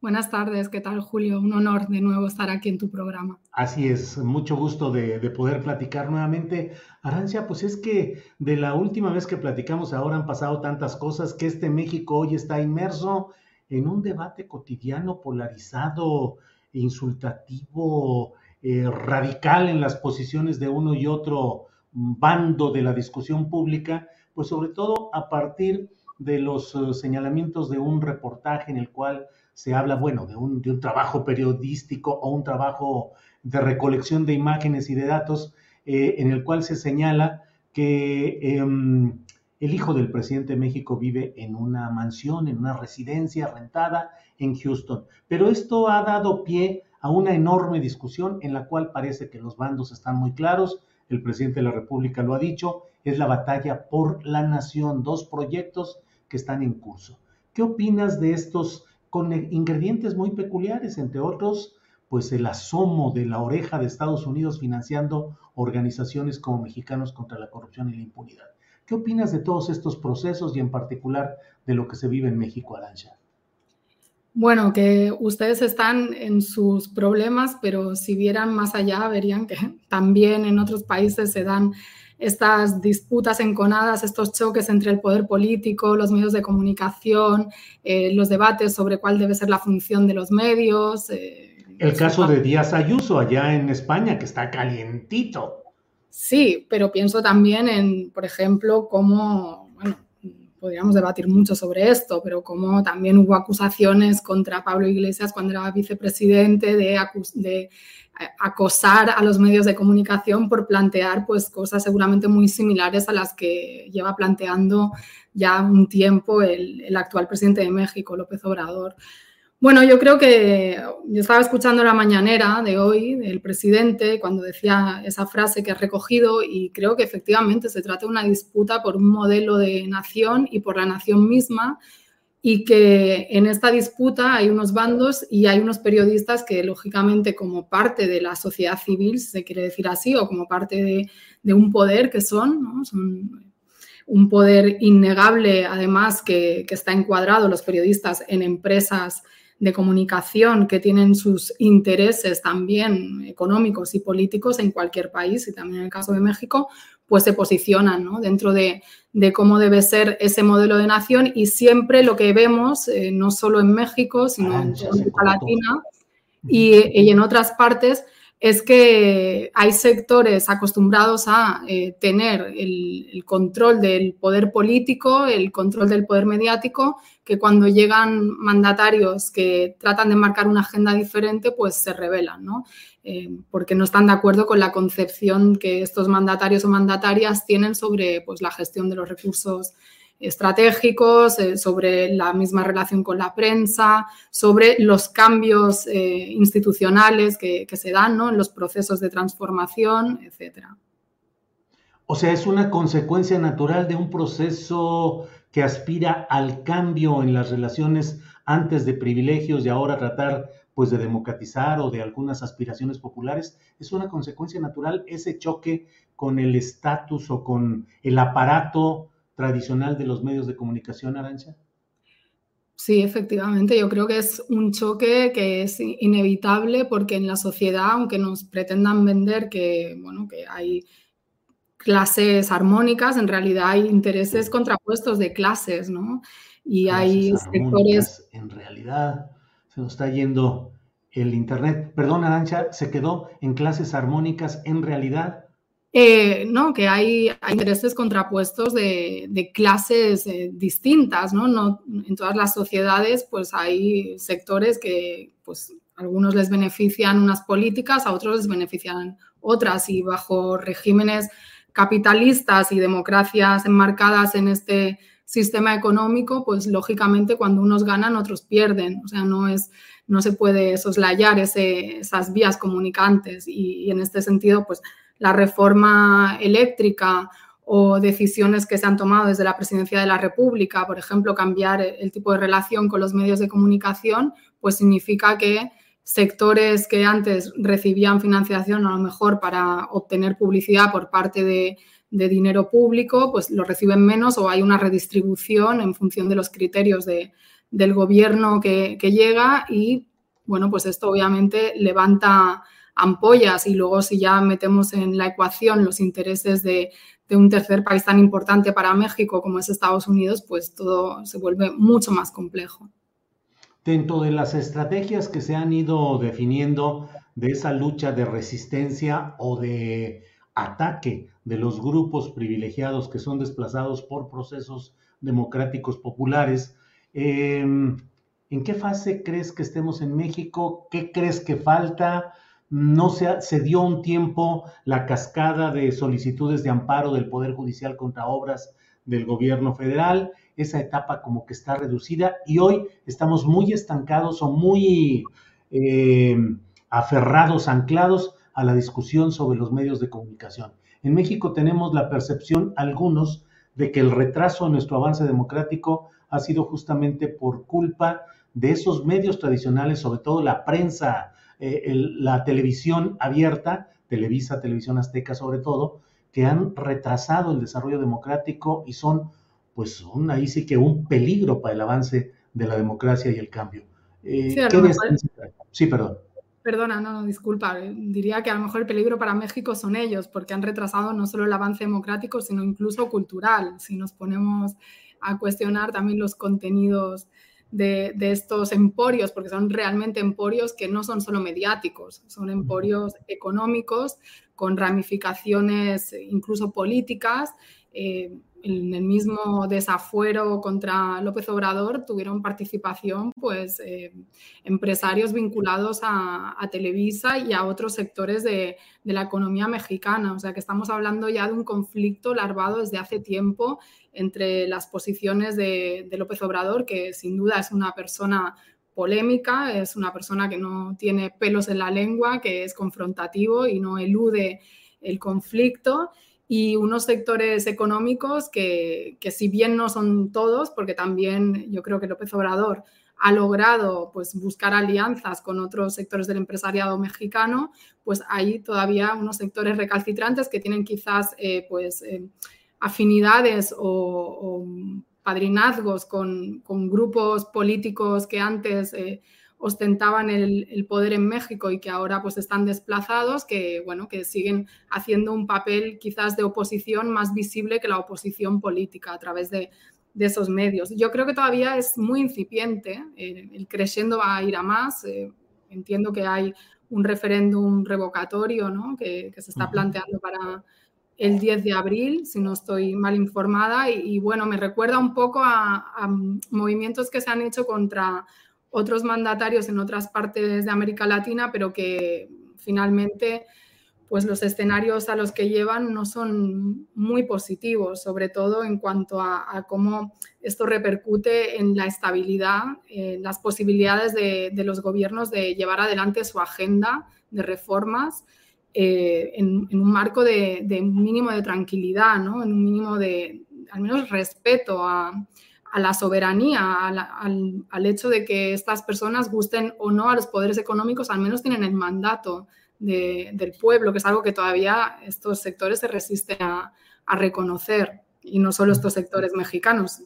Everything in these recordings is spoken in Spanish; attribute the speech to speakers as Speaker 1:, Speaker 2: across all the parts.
Speaker 1: Buenas tardes, ¿qué tal Julio? Un honor de nuevo estar aquí en tu programa.
Speaker 2: Así es, mucho gusto de, de, poder platicar nuevamente. Arancia, pues es que de la última vez que platicamos ahora han pasado tantas cosas que este México hoy está inmerso en un debate cotidiano polarizado, insultativo, eh, radical en las posiciones de uno y otro bando de la discusión pública, pues sobre todo a partir de los uh, señalamientos de un reportaje en el cual se habla, bueno, de un, de un, trabajo periodístico o un trabajo de recolección de imágenes y de datos, eh, en el cual se señala que eh, el hijo del presidente de México vive en una mansión, en una residencia rentada en Houston. Pero esto ha dado pie a una enorme discusión en la cual parece que los bandos están muy claros, el presidente de la República lo ha dicho, es la batalla por la nación, dos proyectos que están en curso. ¿Qué opinas de estos con ingredientes muy peculiares, entre otros, pues el asomo de la oreja de Estados Unidos financiando organizaciones como Mexicanos contra la Corrupción y la Impunidad. ¿Qué opinas de todos estos procesos y en particular de lo que se vive en México, Arancha?
Speaker 1: Bueno, que ustedes están en sus problemas, pero si vieran más allá, verían que también en otros países se dan estas disputas enconadas, estos choques entre el poder político, los medios de comunicación, eh, los debates sobre cuál debe ser la función de los medios.
Speaker 2: Eh, el caso de Díaz Ayuso allá en España, que está calientito.
Speaker 1: Sí, pero pienso también en, por ejemplo, cómo, podríamos debatir mucho sobre esto, pero cómo también hubo acusaciones contra Pablo Iglesias cuando era vicepresidente de, acosar a los medios de comunicación por plantear pues, cosas seguramente muy similares a las que lleva planteando ya un tiempo el, actual presidente de México, López Obrador. Bueno, yo creo que yo estaba escuchando la mañanera de hoy del presidente cuando decía esa frase que ha recogido y creo que efectivamente se trata de una disputa por un modelo de nación y por la nación misma y que en esta disputa hay unos bandos y hay unos periodistas que, lógicamente, como parte de la sociedad civil, si se quiere decir así, o como parte de, un poder que son un poder innegable, además, que, que, está encuadrado los periodistas en empresas de comunicación que tienen sus intereses también económicos y políticos en cualquier país y también en el caso de México, pues se posicionan ¿no? dentro de, de, cómo debe ser ese modelo de nación. Y siempre lo que vemos, eh, no solo en México, sino ah, en América Latina y, y, en otras partes, es que hay sectores acostumbrados a eh, tener el, el, control del poder político, el control del poder mediático, que cuando llegan mandatarios que tratan de marcar una agenda diferente, pues se rebelan, ¿no? Eh, porque no están de acuerdo con la concepción que estos mandatarios o mandatarias tienen sobre pues, la gestión de los recursos estratégicos, eh, sobre la misma relación con la prensa, sobre los cambios eh, institucionales que, se dan ¿no? en los procesos de transformación, etc.
Speaker 2: O sea, es una consecuencia natural de un proceso que aspira al cambio en las relaciones antes de privilegios y ahora tratar pues de democratizar o de algunas aspiraciones populares, es una consecuencia natural ese choque con el estatus o con el aparato tradicional de los medios de comunicación, Arancha?
Speaker 1: Sí, efectivamente, yo creo que es un choque que es inevitable porque en la sociedad, aunque nos pretendan vender que, bueno, que hay clases armónicas, en realidad hay intereses contrapuestos de clases, ¿no? Y hay sectores...
Speaker 2: En realidad se nos está yendo el Internet. Perdón, Arancha, se quedó en clases armónicas en realidad.
Speaker 1: Eh, no, que hay, intereses contrapuestos de, clases eh, distintas, ¿no? ¿no? En todas las sociedades, pues hay sectores que, pues, algunos les benefician unas políticas, a otros les benefician otras, y bajo regímenes capitalistas y democracias enmarcadas en este sistema económico, pues lógicamente cuando unos ganan, otros pierden. O sea, no es no se puede soslayar esas vías comunicantes y, y, en este sentido, pues la reforma eléctrica o decisiones que se han tomado desde la presidencia de la República, por ejemplo, cambiar el tipo de relación con los medios de comunicación, pues significa que sectores que antes recibían financiación a lo mejor para obtener publicidad por parte de, dinero público, pues lo reciben menos o hay una redistribución en función de los criterios del gobierno que, que llega y, bueno, pues esto obviamente levanta ampollas y luego si ya metemos en la ecuación los intereses de, un tercer país tan importante para México como es Estados Unidos, pues todo se vuelve mucho más complejo.
Speaker 2: Dentro de las estrategias que se han ido definiendo de esa lucha de resistencia o de ataque de los grupos privilegiados que son desplazados por procesos democráticos populares, em, ¿en qué fase crees que estemos en México? ¿Qué crees que falta? no se, se, dio un tiempo la cascada de solicitudes de amparo del Poder Judicial contra obras del gobierno federal, esa etapa como que está reducida y hoy estamos muy estancados o muy eh, aferrados, anclados a la discusión sobre los medios de comunicación. En México tenemos la percepción, algunos, de que el retraso en nuestro avance democrático ha sido justamente por culpa de esos medios tradicionales, sobre todo la prensa eh, la televisión abierta, Televisa, Televisión Azteca sobre todo, que han retrasado el desarrollo democrático y son, pues, ahí sí que un peligro para el avance de la democracia y el cambio.
Speaker 1: Eh, sí, perdón. Perdona, no, disculpa. Diría que a lo mejor el peligro para México son ellos, porque han retrasado no solo el avance democrático, sino incluso cultural. Si nos ponemos a cuestionar también los contenidos de, estos emporios, porque son realmente emporios que no son solo mediáticos, son emporios económicos con ramificaciones incluso políticas. Eh, en el mismo desafuero contra López Obrador tuvieron participación pues, eh, empresarios vinculados a, Televisa y a otros sectores de, de, la economía mexicana. O sea que estamos hablando ya de un conflicto larvado desde hace tiempo entre las posiciones de, López Obrador, que sin duda es una persona polémica, es una persona que no tiene pelos en la lengua, que es confrontativo y no elude el conflicto, y unos sectores económicos que, si bien no son todos, porque también yo creo que López Obrador ha logrado pues, buscar alianzas con otros sectores del empresariado mexicano, pues hay todavía unos sectores recalcitrantes que tienen quizás eh, pues, eh, afinidades o, padrinazgos con, grupos políticos que antes eh, ostentaban el, poder en México y que ahora pues están desplazados, que bueno, que siguen haciendo un papel quizás de oposición más visible que la oposición política a través de, esos medios. Yo creo que todavía es muy incipiente, eh, el creciendo va a ir a más. Eh, entiendo que hay un referéndum revocatorio ¿no? que, que, se está planteando para, el 10 de abril, si no estoy mal informada, y, bueno, me recuerda un poco a, movimientos que se han hecho contra otros mandatarios en otras partes de América Latina, pero que finalmente pues los escenarios a los que llevan no son muy positivos, sobre todo en cuanto a, cómo esto repercute en la estabilidad, en las posibilidades de, de los gobiernos de llevar adelante su agenda de reformas eh, en, un marco de, un mínimo de tranquilidad, en un mínimo de, al menos, respeto a, la soberanía, al, hecho de que estas personas gusten o no a los poderes económicos, al menos tienen el mandato del pueblo, que es algo que todavía estos sectores se resisten a, reconocer. y no solo estos sectores mexicanos,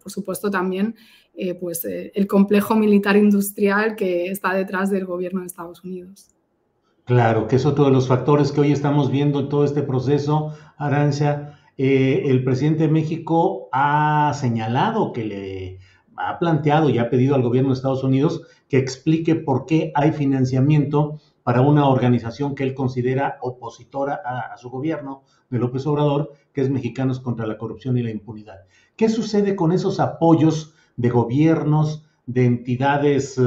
Speaker 1: por supuesto también eh, pues, eh, el complejo militar industrial que está detrás del gobierno de Estados Unidos.
Speaker 2: Claro, que es otro de los factores que hoy estamos viendo en todo este proceso, Arancia. Eh, el presidente de México ha señalado que le ha planteado y ha pedido al gobierno de Estados Unidos que explique por qué hay financiamiento para una organización que él considera opositora a, su gobierno de López Obrador, que es Mexicanos contra la Corrupción y la Impunidad. ¿Qué sucede con esos apoyos de gobiernos, de entidades, eh,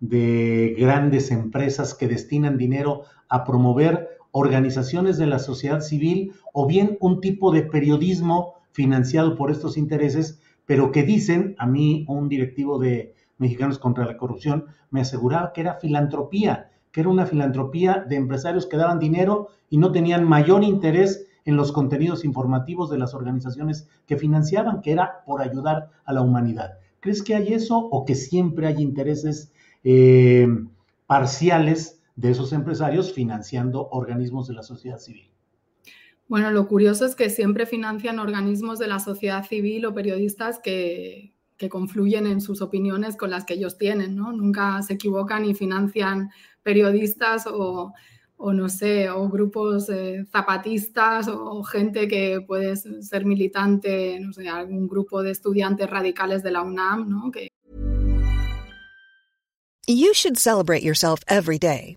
Speaker 2: de grandes empresas que destinan dinero a promover organizaciones de la sociedad civil o bien un tipo de periodismo financiado por estos intereses, pero que dicen, a mí un directivo de Mexicanos contra la Corrupción me aseguraba que era filantropía, que era una filantropía de empresarios que daban dinero y no tenían mayor interés en los contenidos informativos de las organizaciones que financiaban, que era por ayudar a la humanidad. ¿Crees que hay eso o que siempre hay intereses eh, parciales de esos empresarios financiando organismos de la sociedad civil?
Speaker 1: Bueno, lo curioso es que siempre financian organismos de la sociedad civil o periodistas que, que confluyen en sus opiniones con las que ellos tienen, ¿no? Nunca se equivocan y financian periodistas o, no sé, o grupos eh, zapatistas o, gente que puede ser militante, no sé, algún grupo de estudiantes radicales de la UNAM, ¿no? Que...
Speaker 3: You should celebrate yourself every day,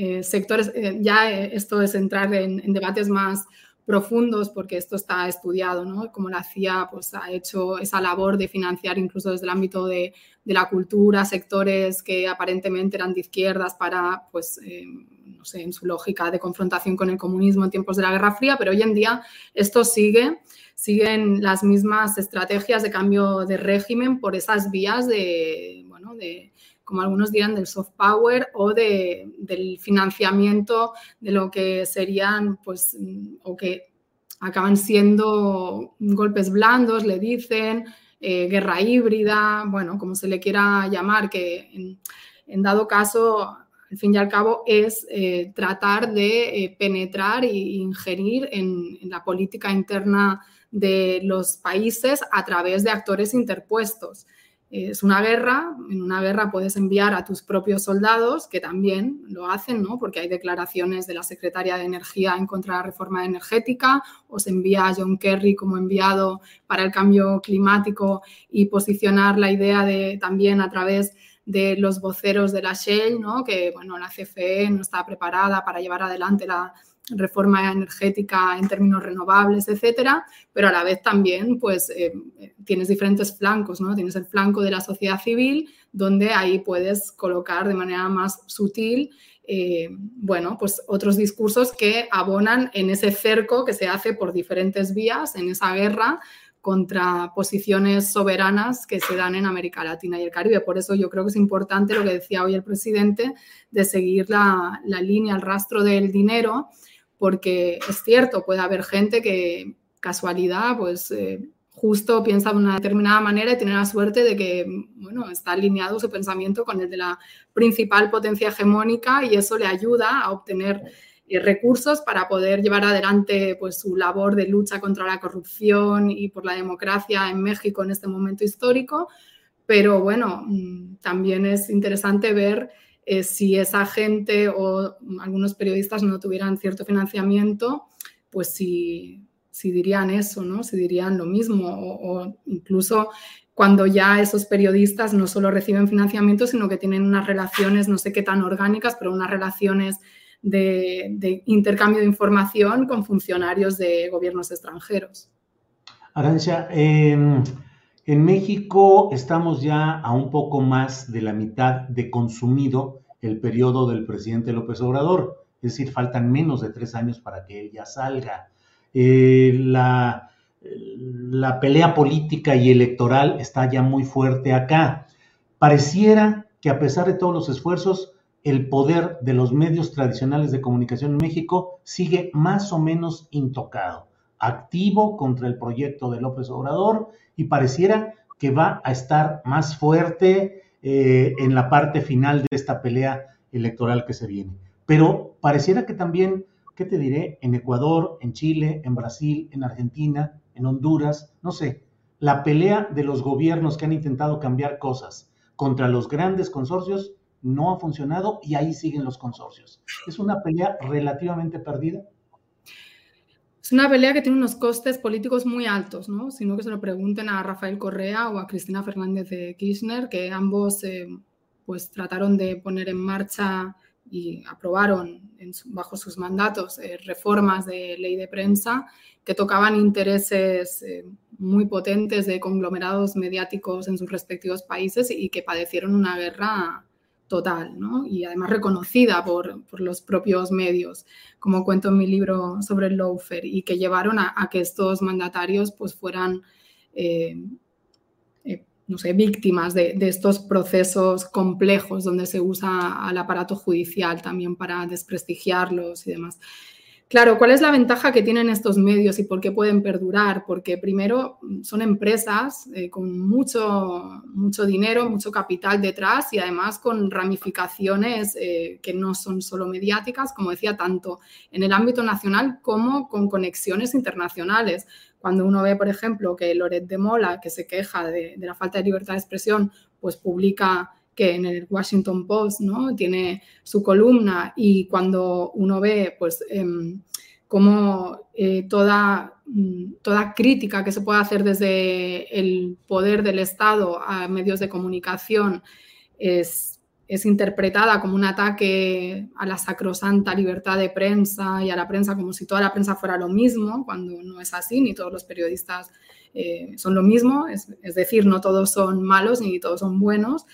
Speaker 1: Eh, sectores, eh, ya eh, esto es entrar en, debates más profundos porque esto está estudiado, ¿no? Como la CIA pues, ha hecho esa labor de financiar incluso desde el ámbito de, la cultura, sectores que aparentemente eran de izquierdas para, pues, no sé, en su lógica de confrontación con el comunismo en tiempos de la Guerra Fría, pero hoy en día esto sigue, siguen las mismas estrategias de cambio de régimen por esas vías de, bueno, de como algunos dirán, del soft power o de, del financiamiento de lo que serían, pues, o que acaban siendo golpes blandos, le dicen, eh, guerra híbrida, bueno, como se le quiera llamar, que en, dado caso, al fin y al cabo, es eh, tratar de eh, penetrar e ingerir en la política interna de los países a través de actores interpuestos es una guerra, en una guerra puedes enviar a tus propios soldados, que también lo hacen, ¿no? porque hay declaraciones de la Secretaria de Energía en contra de la reforma energética, o se envía a John Kerry como enviado para el cambio climático y posicionar la idea de también a través de los voceros de la Shell, ¿no? que bueno, la CFE no está preparada para llevar adelante la reforma energética en términos renovables, etcétera, pero a la vez también pues eh, tienes diferentes flancos, ¿no? Tienes el flanco de la sociedad civil, donde ahí puedes colocar de manera más sutil eh, bueno, pues otros discursos que abonan en ese cerco que se hace por diferentes vías en esa guerra contra posiciones soberanas que se dan en América Latina y el Caribe. Por eso yo creo que es importante lo que decía hoy el presidente de seguir la, la línea, el rastro del dinero porque es cierto, puede haber gente que casualidad, pues eh, justo piensa de una determinada manera y tiene la suerte de que, bueno, está alineado su pensamiento con el de la principal potencia hegemónica y eso le ayuda a obtener eh, recursos para poder llevar adelante pues, su labor de lucha contra la corrupción y por la democracia en México en este momento histórico. Pero bueno, mm, también es interesante ver eh, si esa gente o algunos periodistas no tuvieran cierto financiamiento, pues si, si dirían eso, ¿no? Si dirían lo mismo o, incluso cuando ya esos periodistas no solo reciben financiamiento, sino que tienen unas relaciones, no sé qué tan orgánicas, pero unas relaciones de, intercambio de información con funcionarios de gobiernos extranjeros.
Speaker 2: Arancia, em, en México estamos ya a un poco más de la mitad de consumido el periodo del presidente López Obrador, es decir, faltan menos de tres años para que él ya salga. Eh, la, la pelea política y electoral está ya muy fuerte acá. Pareciera que a pesar de todos los esfuerzos, el poder de los medios tradicionales de comunicación en México sigue más o menos intocado, activo contra el proyecto de López Obrador y pareciera que va a estar más fuerte eh, en la parte final de esta pelea electoral que se viene. Pero pareciera que también, ¿qué te diré? En Ecuador, en Chile, en Brasil, en Argentina, en Honduras, no sé, la pelea de los gobiernos que han intentado cambiar cosas contra los grandes consorcios no ha funcionado y ahí siguen los consorcios. Es una pelea relativamente perdida
Speaker 1: es una pelea que tiene unos costes políticos muy altos, ¿no? Sino que se lo pregunten a Rafael Correa o a Cristina Fernández de Kirchner, que ambos eh, pues trataron de poner en marcha y aprobaron bajo sus mandatos eh, reformas de ley de prensa que tocaban intereses eh, muy potentes de conglomerados mediáticos en sus respectivos países y que padecieron una guerra total, ¿no? Y además reconocida por, los propios medios, como cuento en mi libro sobre el lawfare, y que llevaron a, que estos mandatarios pues fueran, eh, eh, no sé, víctimas de, de, estos procesos complejos donde se usa al aparato judicial también para desprestigiarlos y demás. Claro, ¿cuál es la ventaja que tienen estos medios y por qué pueden perdurar? Porque primero son empresas eh, con mucho, mucho dinero, mucho capital detrás y además con ramificaciones eh, que no son solo mediáticas, como decía, tanto en el ámbito nacional como con conexiones internacionales. Cuando uno ve, por ejemplo, que Loret de Mola, que se queja de, de la falta de libertad de expresión, pues publica que en el Washington Post ¿no? tiene su columna y cuando uno ve pues em, cómo eh, toda, mm, toda crítica que se puede hacer desde el poder del Estado a medios de comunicación es, es interpretada como un ataque a la sacrosanta libertad de prensa y a la prensa como si toda la prensa fuera lo mismo, cuando no es así, ni todos los periodistas eh, son lo mismo, es, es, decir, no todos son malos ni todos son buenos,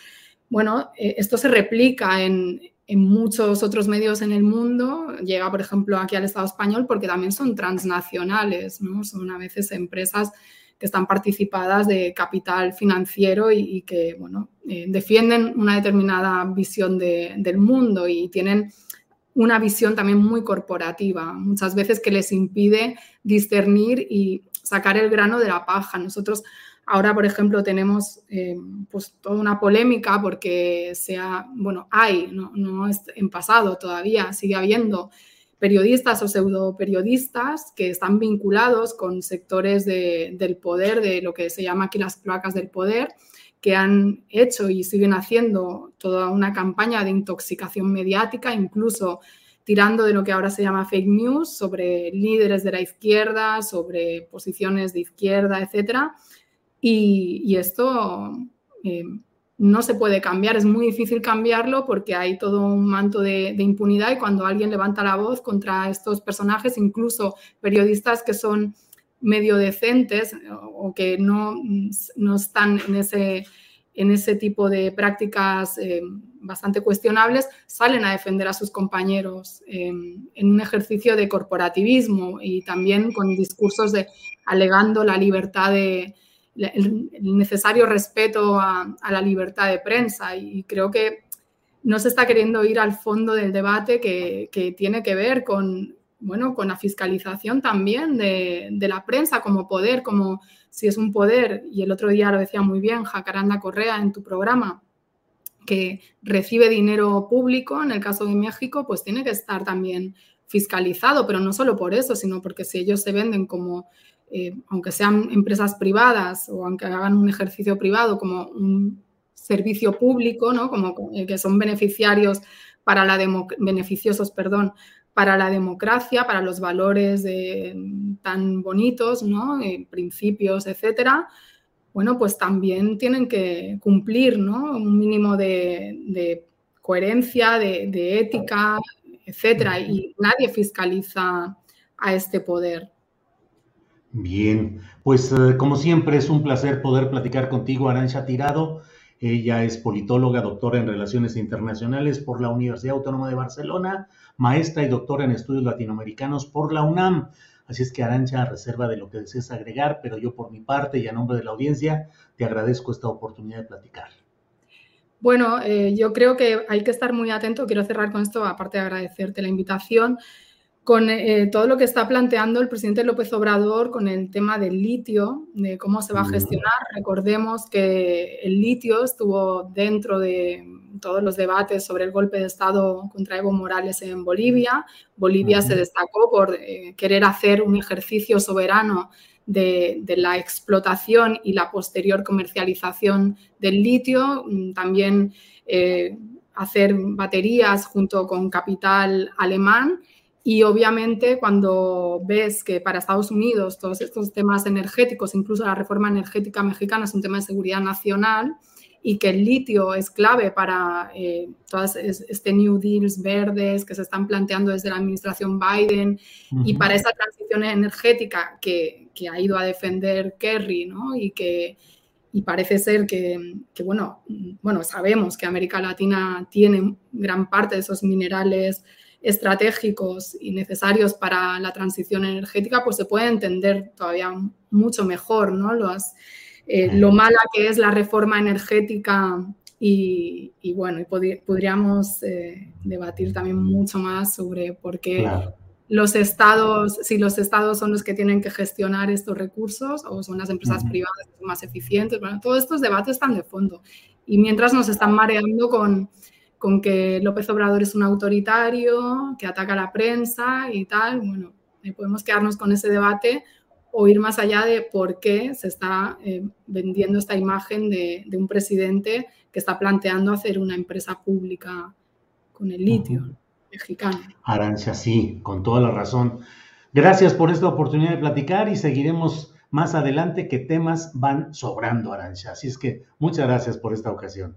Speaker 1: bueno, eh, esto se replica en, muchos otros medios en el mundo, llega por ejemplo aquí al Estado español porque también son transnacionales, ¿no? son a veces empresas que están participadas de capital financiero y, que bueno, eh, defienden una determinada visión del mundo y tienen una visión también muy corporativa, muchas veces que les impide discernir y sacar el grano de la paja. Nosotros Ahora, por ejemplo, tenemos eh, pues toda una polémica porque sea, bueno, hay, no, no en pasado todavía, sigue habiendo periodistas o pseudo periodistas que están vinculados con sectores del poder, de lo que se llama aquí las placas del poder, que han hecho y siguen haciendo toda una campaña de intoxicación mediática, incluso tirando de lo que ahora se llama fake news sobre líderes de la izquierda, sobre posiciones de izquierda, etcétera, y, esto eh, no se puede cambiar, es muy difícil cambiarlo porque hay todo un manto de, impunidad y cuando alguien levanta la voz contra estos personajes, incluso periodistas que son medio decentes o que no, no están en ese, en ese tipo de prácticas eh, bastante cuestionables, salen a defender a sus compañeros eh, en un ejercicio de corporativismo y también con discursos de alegando la libertad de, el, necesario respeto a, la libertad de prensa. Y creo que no se está queriendo ir al fondo del debate que, tiene que ver con, bueno, con la fiscalización también de, la prensa como poder, como si es un poder, y el otro día lo decía muy bien Jacaranda Correa en tu programa, que recibe dinero público, en el caso de México, pues tiene que estar también fiscalizado, pero no solo por eso, sino porque si ellos se venden como eh, aunque sean empresas privadas o aunque hagan un ejercicio privado como un servicio público, ¿no? Como que son beneficiarios para la beneficiosos, perdón, para la democracia, para los valores tan bonitos, ¿no? principios, etcétera, bueno, pues también tienen que cumplir, ¿no? Un mínimo de, coherencia, de, ética, etcétera, y nadie fiscaliza a este poder.
Speaker 2: Bien, pues eh, como siempre es un placer poder platicar contigo, Arancha Tirado. Ella es politóloga, doctora en Relaciones Internacionales por la Universidad Autónoma de Barcelona, maestra y doctora en Estudios Latinoamericanos por la UNAM. Así es que Arancha, reserva de lo que desees agregar, pero yo por mi parte y a nombre de la audiencia te agradezco esta oportunidad de platicar.
Speaker 1: Bueno, eh, yo creo que hay que estar muy atento. Quiero cerrar con esto, aparte de agradecerte la invitación con eh, todo lo que está planteando el presidente López Obrador con el tema del litio, de cómo se va a gestionar. Recordemos que el litio estuvo dentro de todos los debates sobre el golpe de Estado contra Evo Morales en Bolivia. Bolivia se destacó por eh, querer hacer un ejercicio soberano de, la explotación y la posterior comercialización del litio. Mm, también eh, hacer baterías junto con capital alemán y obviamente cuando ves que para Estados Unidos todos estos temas energéticos, incluso la reforma energética mexicana es un tema de seguridad nacional y que el litio es clave para eh, todas este New Deals verdes que se están planteando desde la administración Biden y para esa transición energética que, que, ha ido a defender Kerry ¿no? y que y parece ser que, que, bueno, bueno, sabemos que América Latina tiene gran parte de esos minerales estratégicos y necesarios para la transición energética, pues se puede entender todavía mucho mejor ¿no? Eh, lo mala que es la reforma energética y, bueno, y podríamos eh, debatir también mucho más sobre por qué los estados, si los estados son los que tienen que gestionar estos recursos o son las empresas privadas más eficientes. Bueno, todos estos debates están de fondo. Y mientras nos están mareando con, con que López Obrador es un autoritario, que ataca a la prensa y tal, bueno, eh, podemos quedarnos con ese debate o ir más allá de por qué se está eh, vendiendo esta imagen de, un presidente que está planteando hacer una empresa pública con el litio mexicano.
Speaker 2: Arancia, sí, con toda la razón. Gracias por esta oportunidad de platicar y seguiremos más adelante que temas van sobrando, Arancia. Así es que muchas gracias por esta ocasión.